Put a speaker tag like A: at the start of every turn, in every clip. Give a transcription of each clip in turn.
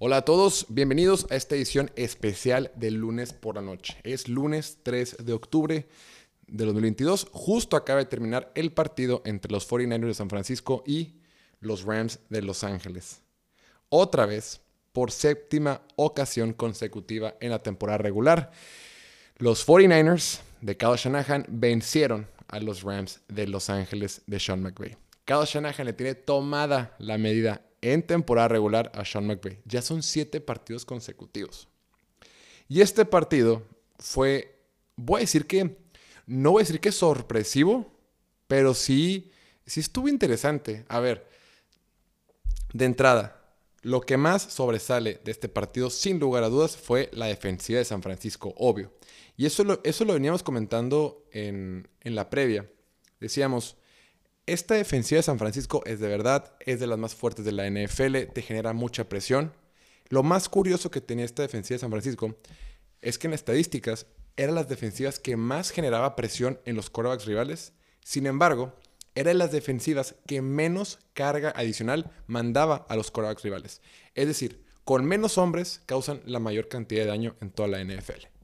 A: Hola a todos, bienvenidos a esta edición especial del lunes por la noche. Es lunes 3 de octubre de 2022. Justo acaba de terminar el partido entre los 49ers de San Francisco y los Rams de Los Ángeles. Otra vez, por séptima ocasión consecutiva en la temporada regular, los 49ers de Kyle Shanahan vencieron a los Rams de Los Ángeles de Sean McVay. Kyle Shanahan le tiene tomada la medida en temporada regular a Sean McVay. Ya son siete partidos consecutivos. Y este partido fue, voy a decir que, no voy a decir que sorpresivo, pero sí, sí estuvo interesante. A ver, de entrada, lo que más sobresale de este partido, sin lugar a dudas, fue la defensiva de San Francisco, obvio. Y eso lo, eso lo veníamos comentando en, en la previa. Decíamos, esta defensiva de San Francisco es de verdad, es de las más fuertes de la NFL, te genera mucha presión. Lo más curioso que tenía esta defensiva de San Francisco es que en estadísticas eran las defensivas que más generaba presión en los quarterbacks rivales. Sin embargo, eran las defensivas que menos carga adicional mandaba a los quarterbacks rivales. Es decir, con menos hombres causan la mayor cantidad de daño en toda la NFL.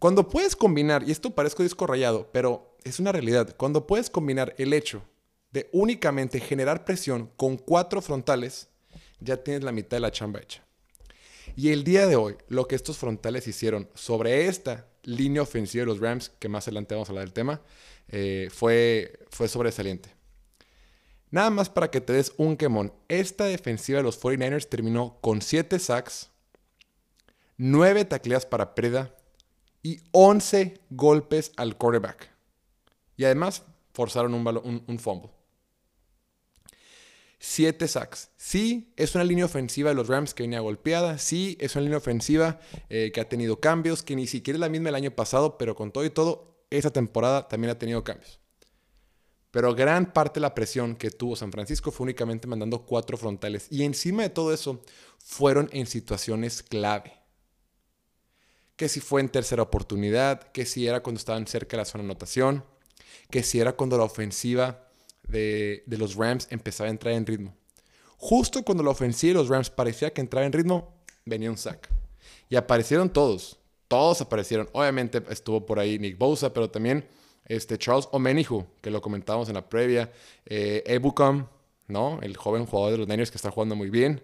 A: Cuando puedes combinar, y esto parezco disco rayado, pero es una realidad. Cuando puedes combinar el hecho de únicamente generar presión con cuatro frontales, ya tienes la mitad de la chamba hecha. Y el día de hoy, lo que estos frontales hicieron sobre esta línea ofensiva de los Rams, que más adelante vamos a hablar del tema, eh, fue, fue sobresaliente. Nada más para que te des un quemón. Esta defensiva de los 49ers terminó con 7 sacks, 9 tacleas para preda y 11 golpes al quarterback. Y además forzaron un, fumble. Siete sacks. Sí, es una línea ofensiva de los Rams que venía golpeada. Sí, es una línea ofensiva eh, que ha tenido cambios, que ni siquiera es la misma el año pasado, pero con todo y todo, esa temporada también ha tenido cambios. Pero gran parte de la presión que tuvo San Francisco fue únicamente mandando cuatro frontales. Y encima de todo eso, fueron en situaciones clave. Que si fue en tercera oportunidad, que si era cuando estaban cerca de la zona de anotación que si era cuando la ofensiva de, los Rams empezaba a entrar en ritmo. Justo cuando la ofensiva de los Rams parecía que entraba en ritmo, venía un sack. Y aparecieron todos. Todos aparecieron. Obviamente estuvo por ahí Nick Bosa, pero también este Charles Omenihu, que lo comentábamos en la previa. Eh, Ebucom, ¿no? El joven jugador de los Niners que está jugando muy bien.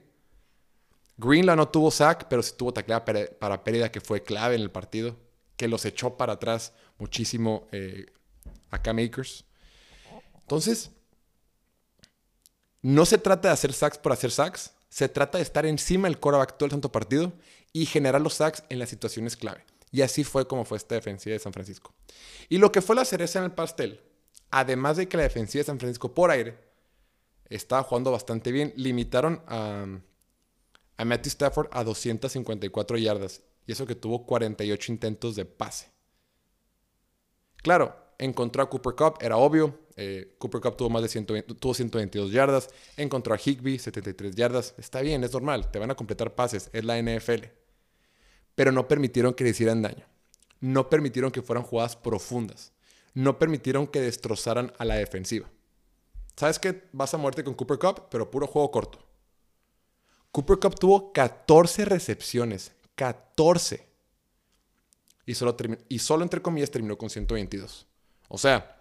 A: Greenlaw no tuvo sack, pero sí tuvo tacleada para pérdida que fue clave en el partido. Que los echó para atrás muchísimo eh, acá Makers. Entonces, no se trata de hacer sacks por hacer sacks, se trata de estar encima del coreback todo el santo partido y generar los sacks en las situaciones clave. Y así fue como fue esta defensiva de San Francisco. Y lo que fue la cereza en el pastel, además de que la defensiva de San Francisco por aire estaba jugando bastante bien, limitaron a, a Matthew Stafford a 254 yardas. Y eso que tuvo 48 intentos de pase. Claro, encontró a Cooper Cup, era obvio. Eh, Cooper Cup tuvo más de 120, tuvo 122 yardas. Encontró a Higby, 73 yardas. Está bien, es normal. Te van a completar pases. Es la NFL. Pero no permitieron que le hicieran daño. No permitieron que fueran jugadas profundas. No permitieron que destrozaran a la defensiva. ¿Sabes qué? Vas a muerte con Cooper Cup, pero puro juego corto. Cooper Cup tuvo 14 recepciones. 14. Y solo, y solo entre comillas terminó con 122. O sea,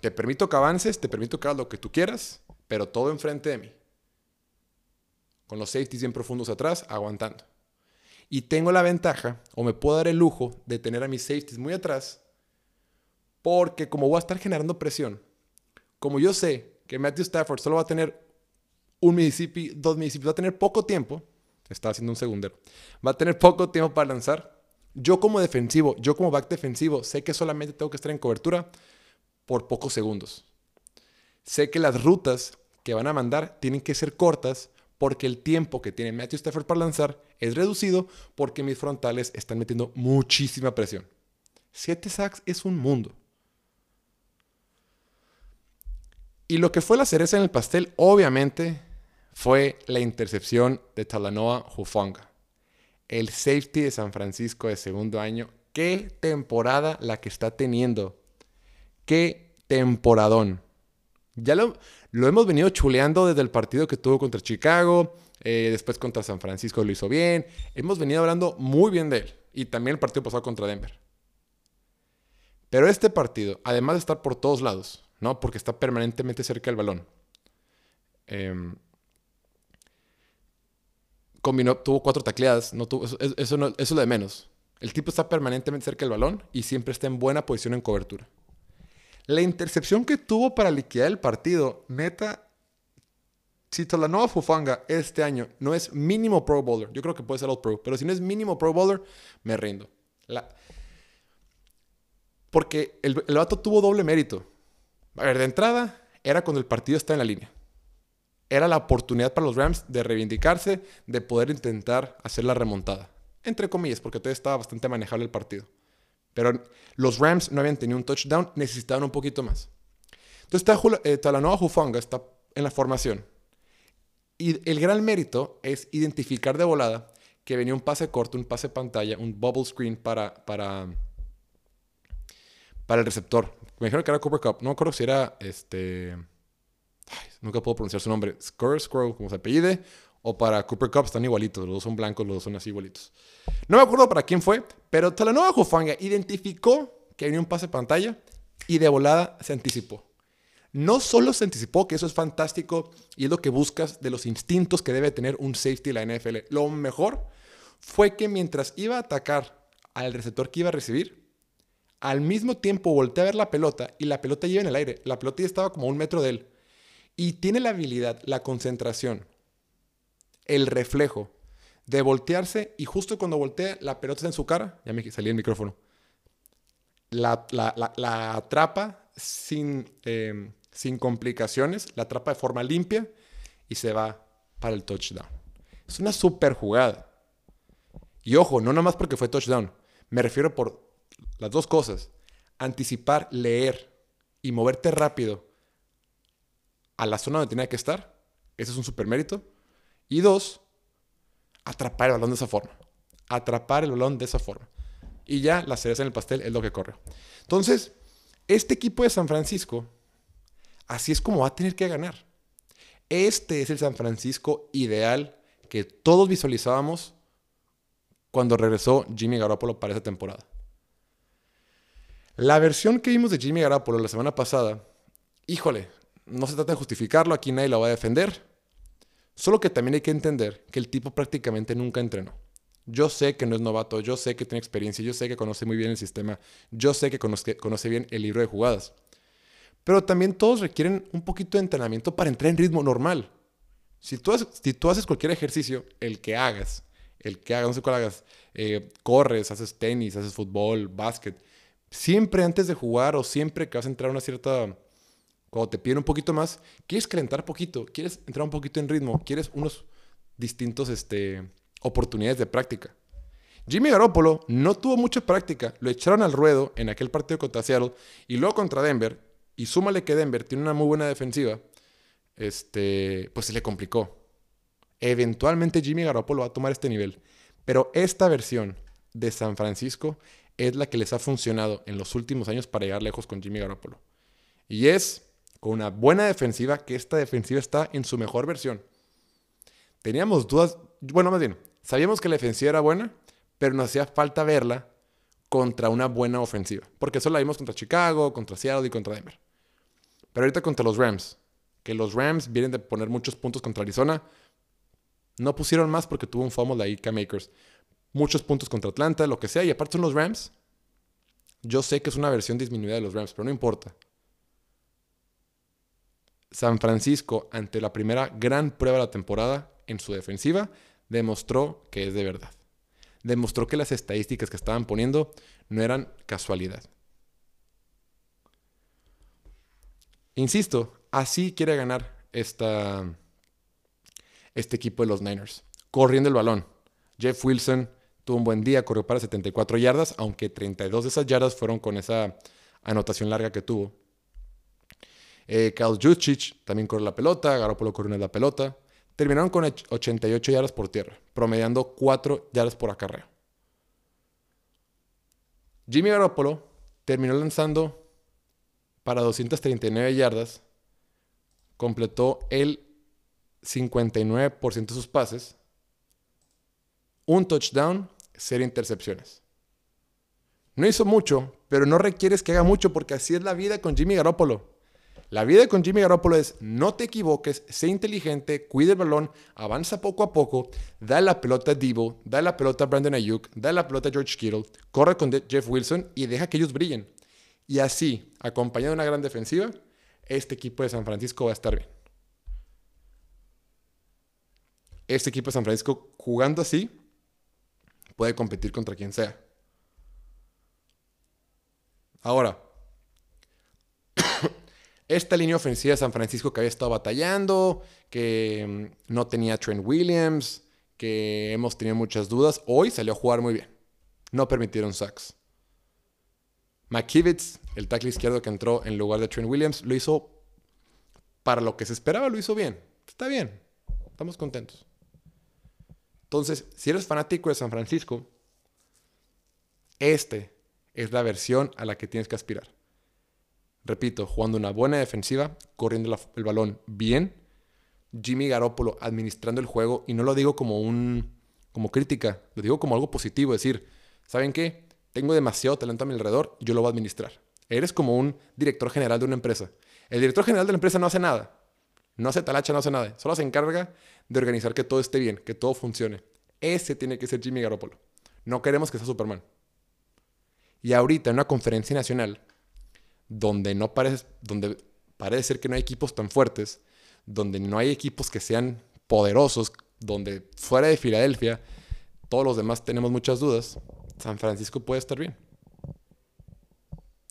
A: te permito que avances, te permito que hagas lo que tú quieras, pero todo enfrente de mí. Con los safeties bien profundos atrás, aguantando. Y tengo la ventaja, o me puedo dar el lujo, de tener a mis safeties muy atrás, porque como voy a estar generando presión, como yo sé que Matthew Stafford solo va a tener un Mississippi, dos Mississippi, va a tener poco tiempo, está haciendo un segundero, va a tener poco tiempo para lanzar, yo como defensivo, yo como back defensivo, sé que solamente tengo que estar en cobertura por pocos segundos. Sé que las rutas que van a mandar tienen que ser cortas porque el tiempo que tiene Matthew Stafford para lanzar es reducido porque mis frontales están metiendo muchísima presión. Siete sacks es un mundo. Y lo que fue la cereza en el pastel, obviamente, fue la intercepción de Talanoa Hufanga el safety de San Francisco de segundo año. Qué temporada la que está teniendo. Qué temporadón. Ya lo, hemos venido chuleando desde el partido que tuvo contra Chicago. Eh, después contra San Francisco lo hizo bien. Hemos venido hablando muy bien de él. Y también el partido pasado contra Denver. Pero este partido, además de estar por todos lados, ¿no? Porque está permanentemente cerca del balón. Em, tuvo cuatro tacleadas. No tuvo, eso, eso es lo de menos. El tipo está permanentemente cerca del balón y siempre está en buena posición en cobertura. La intercepción que tuvo para liquidar el partido, neta, si Talanoa Fufanga este año no es mínimo Pro Bowler, yo creo que puede ser All Pro, pero si no es mínimo Pro Bowler, me rindo. Porque el, el vato tuvo doble mérito. A ver, de entrada, era cuando el partido está en la línea. Era la oportunidad para los Rams de reivindicarse, de poder intentar hacer la remontada. Entre comillas, porque todavía estaba bastante manejable el partido. Pero los Rams no habían tenido un touchdown, necesitaban un poquito más. Entonces está eh, Talanoa Hufanga está en la formación. Y el gran mérito es identificar de volada que venía un pase corto, un pase pantalla, un bubble screen para, para, para el receptor. Me dijeron que era Cooper Cup. No acuerdo si era este. Nunca puedo pronunciar su nombre. Scurr, Scroll, como se apellide o para Cooper Cup están igualitos, los dos son blancos, los dos son así igualitos. No me acuerdo para quién fue, pero Talanoa Jofanga identificó que venía un pase pantalla y de volada se anticipó. No solo se anticipó, que eso es fantástico y es lo que buscas de los instintos que debe tener un safety en la NFL. Lo mejor fue que mientras iba a atacar al receptor que iba a recibir, al mismo tiempo volteé a ver la pelota y la pelota iba en el aire. La pelota ya estaba como un metro de él. Y tiene la habilidad, la concentración, el reflejo de voltearse y justo cuando voltea la pelota está en su cara, ya me salí el micrófono, la, atrapa sin, em, sin complicaciones, la atrapa de forma limpia y se va para el touchdown. Es una super jugada. Y ojo, no nada más porque fue touchdown, me refiero por las dos cosas. Anticipar, leer y moverte rápido a la zona donde tenía que estar. Ese es un super mérito. Y dos, atrapar el balón de esa forma. Atrapar el balón de esa forma. Y ya la cereza en el pastel es lo que corre. Entonces, este equipo de San Francisco, así es como va a tener que ganar. Este es el San Francisco ideal que todos visualizábamos cuando regresó Jimmy Garoppolo para esa temporada. La versión que vimos de Jimmy Garoppolo la semana pasada, híjole, no se trata de justificarlo, aquí nadie lo va a defender. Solo que también hay que entender que el tipo prácticamente nunca entrenó. Yo sé que no es novato, yo sé que tiene experiencia, yo sé que conoce muy bien el sistema, yo sé que conoce, bien el libro de jugadas. Pero también todos requieren un poquito de entrenamiento para entrar en ritmo normal. Si tú, haces, si tú haces cualquier ejercicio, el que hagas, el que hagas, no sé cuál hagas, eh, corres, haces tenis, haces fútbol, básquet, siempre antes de jugar o siempre que vas a entrar a una cierta cuando te piden un poquito más, quieres calentar poquito, quieres entrar un poquito en ritmo, quieres unos distintos este, oportunidades de práctica. Jimmy Garoppolo no tuvo mucha práctica, lo echaron al ruedo en aquel partido contra Seattle y luego contra Denver, y súmale que Denver tiene una muy buena defensiva, este, pues se le complicó. Eventualmente Jimmy Garoppolo va a tomar este nivel, pero esta versión de San Francisco es la que les ha funcionado en los últimos años para llegar lejos con Jimmy Garoppolo. Y es con una buena defensiva, que esta defensiva está en su mejor versión. Teníamos dudas, bueno, más bien, sabíamos que la defensiva era buena, pero nos hacía falta verla contra una buena ofensiva, porque solo la vimos contra Chicago, contra Seattle y contra Denver. Pero ahorita contra los Rams, que los Rams vienen de poner muchos puntos contra Arizona, no pusieron más porque tuvo un fumble ahí Makers. Muchos puntos contra Atlanta, lo que sea, y aparte son los Rams. Yo sé que es una versión disminuida de los Rams, pero no importa. San Francisco, ante la primera gran prueba de la temporada en su defensiva, demostró que es de verdad. Demostró que las estadísticas que estaban poniendo no eran casualidad. Insisto, así quiere ganar esta, este equipo de los Niners, corriendo el balón. Jeff Wilson tuvo un buen día, corrió para 74 yardas, aunque 32 de esas yardas fueron con esa anotación larga que tuvo. Eh, Kyle también corre la pelota, Garoppolo corre una la pelota. Terminaron con 88 yardas por tierra, promediando 4 yardas por acarreo. Jimmy Garoppolo terminó lanzando para 239 yardas, completó el 59% de sus pases, un touchdown, cero intercepciones. No hizo mucho, pero no requieres que haga mucho porque así es la vida con Jimmy Garoppolo. La vida con Jimmy Garoppolo es no te equivoques, sé inteligente, cuide el balón, avanza poco a poco, da la pelota a Debo, da la pelota a Brandon Ayuk, da la pelota a George Kittle, corre con Jeff Wilson y deja que ellos brillen. Y así, acompañado de una gran defensiva, este equipo de San Francisco va a estar bien. Este equipo de San Francisco jugando así puede competir contra quien sea. Ahora, esta línea ofensiva de San Francisco que había estado batallando, que mm, no tenía Trent Williams, que hemos tenido muchas dudas, hoy salió a jugar muy bien. No permitieron sacks. McKivitz, el tackle izquierdo que entró en lugar de Trent Williams, lo hizo para lo que se esperaba, lo hizo bien. Está bien, estamos contentos. Entonces, si eres fanático de San Francisco, este es la versión a la que tienes que aspirar. Repito, jugando una buena defensiva, corriendo el balón bien, Jimmy Garoppolo administrando el juego, y no lo digo como un como crítica, lo digo como algo positivo, decir, ¿saben qué? Tengo demasiado talento a mi alrededor, yo lo voy a administrar. Eres como un director general de una empresa. El director general de la empresa no hace nada. No hace talacha, no hace nada. Solo se encarga de organizar que todo esté bien, que todo funcione. Ese tiene que ser Jimmy Garoppolo. No queremos que sea Superman. Y ahorita en una conferencia nacional, donde no parece, donde parece ser que no hay equipos tan fuertes, donde no hay equipos que sean poderosos, donde fuera de Filadelfia todos los demás tenemos muchas dudas, San Francisco puede estar bien.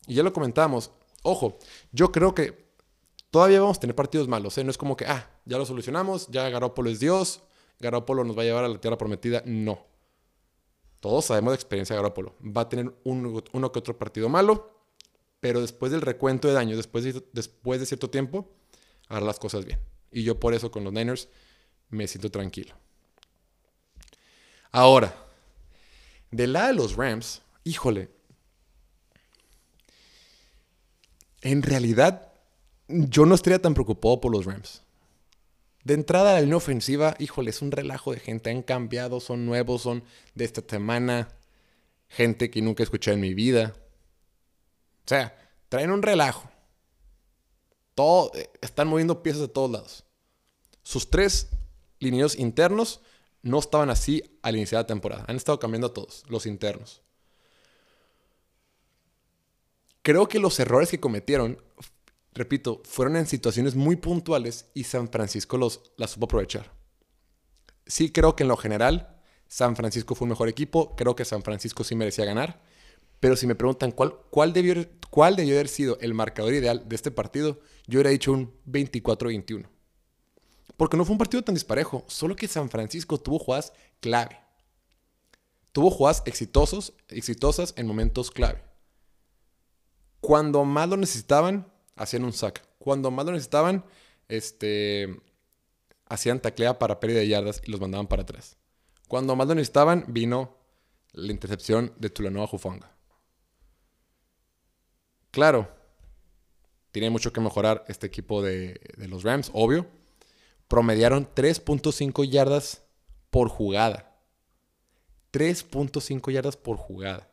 A: Y ya lo comentamos, ojo, yo creo que todavía vamos a tener partidos malos, ¿eh? no es como que, ah, ya lo solucionamos, ya Garópolo es Dios, Garópolo nos va a llevar a la tierra prometida, no. Todos sabemos de experiencia de Garópolo. Va a tener uno que otro partido malo, pero después del recuento de daños, después de, después de cierto tiempo, hará las cosas bien. Y yo por eso con los Niners me siento tranquilo. Ahora, del lado de los Rams, híjole, en realidad yo no estaría tan preocupado por los Rams. De entrada, la línea ofensiva, híjole, es un relajo de gente. Han cambiado, son nuevos, son de esta semana. Gente que nunca he escuchado en mi vida. O sea, traen un relajo. Todo, eh, están moviendo piezas de todos lados. Sus tres lineos internos no estaban así al iniciar la temporada. Han estado cambiando todos, los internos. Creo que los errores que cometieron, repito, fueron en situaciones muy puntuales y San Francisco los, las supo aprovechar. Sí creo que en lo general San Francisco fue un mejor equipo, creo que San Francisco sí merecía ganar, pero si me preguntan cuál, cuál, debió, cuál debió haber sido el marcador ideal de este partido, yo hubiera dicho un 24-21. Porque no fue un partido tan disparejo, solo que San Francisco tuvo jugadas clave. Tuvo jugadas exitosos, exitosas en momentos clave. Cuando más lo necesitaban, hacían un sack. Cuando más lo necesitaban, este, hacían taclea para pérdida de yardas y los mandaban para atrás. Cuando más lo necesitaban, vino la intercepción de Tulanova Jufanga. Claro, tiene mucho que mejorar este equipo de, los Rams, obvio. Promediaron 3.5 yardas por jugada. 3.5 yardas por jugada.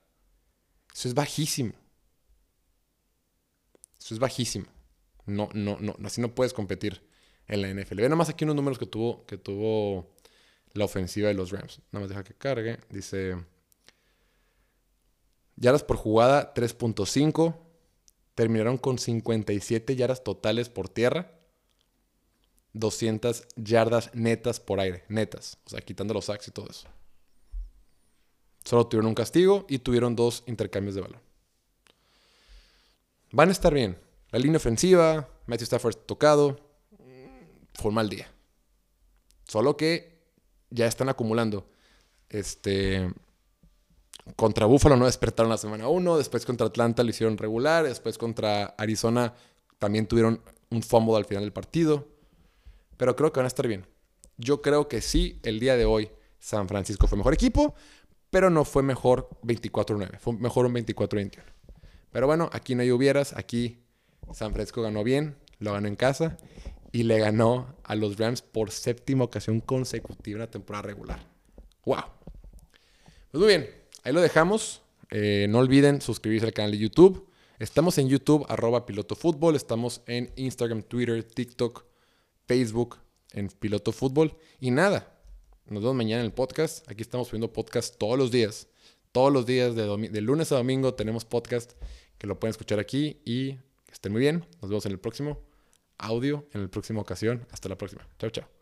A: Eso es bajísimo. Eso es bajísimo. No, no, no, así no puedes competir en la NFL. Ve nomás aquí unos números que tuvo, que tuvo la ofensiva de los Rams. Nada más deja que cargue. Dice yardas por jugada 3.5 terminaron con 57 yardas totales por tierra, 200 yardas netas por aire, netas, o sea, quitando los sacks y todo eso. Solo tuvieron un castigo y tuvieron dos intercambios de balón. Van a estar bien. La línea ofensiva, Matthew Stafford tocado, fue un mal día. Solo que ya están acumulando este, contra Buffalo no despertaron la semana 1, después contra Atlanta lo hicieron regular, después contra Arizona también tuvieron un fumble al final del partido. Pero creo que van a estar bien. Yo creo que sí, el día de hoy San Francisco fue mejor equipo, pero no fue mejor 24-9, fue mejor un 24-21. Pero bueno, aquí no hay hubieras, aquí San Francisco ganó bien, lo ganó en casa y le ganó a los Rams por séptima ocasión consecutiva en la temporada regular. ¡Wow! Pues muy bien, ahí lo dejamos. Eh, no olviden suscribirse al canal de YouTube. Estamos en YouTube, arroba Piloto Fútbol. Estamos en Instagram, Twitter, TikTok, Facebook, en Piloto Fútbol. Y nada, nos vemos mañana en el podcast. Aquí estamos subiendo podcast todos los días. Todos los días, de, de lunes a domingo, tenemos podcast que lo pueden escuchar aquí. Y que estén muy bien. Nos vemos en el próximo audio, en la próxima ocasión. Hasta la próxima. Chao, chao.